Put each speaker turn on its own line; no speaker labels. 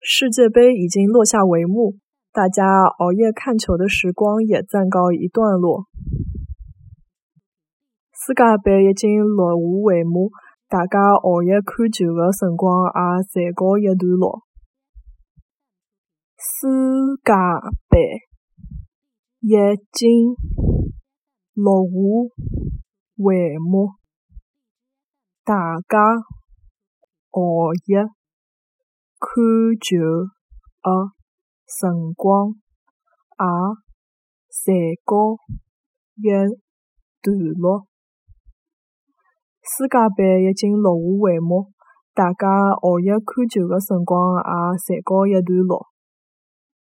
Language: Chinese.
世界杯已经落下帷幕，大家熬夜看球的时光也暂告一段落。世界杯已经落下帷幕，大家熬夜看球的辰光也暂告一段落。世界杯已经落下帷幕，大家熬夜。看球的辰光也暂告一段落。世界杯已经落下帷幕，大家熬夜看球的辰光也暂告一段落。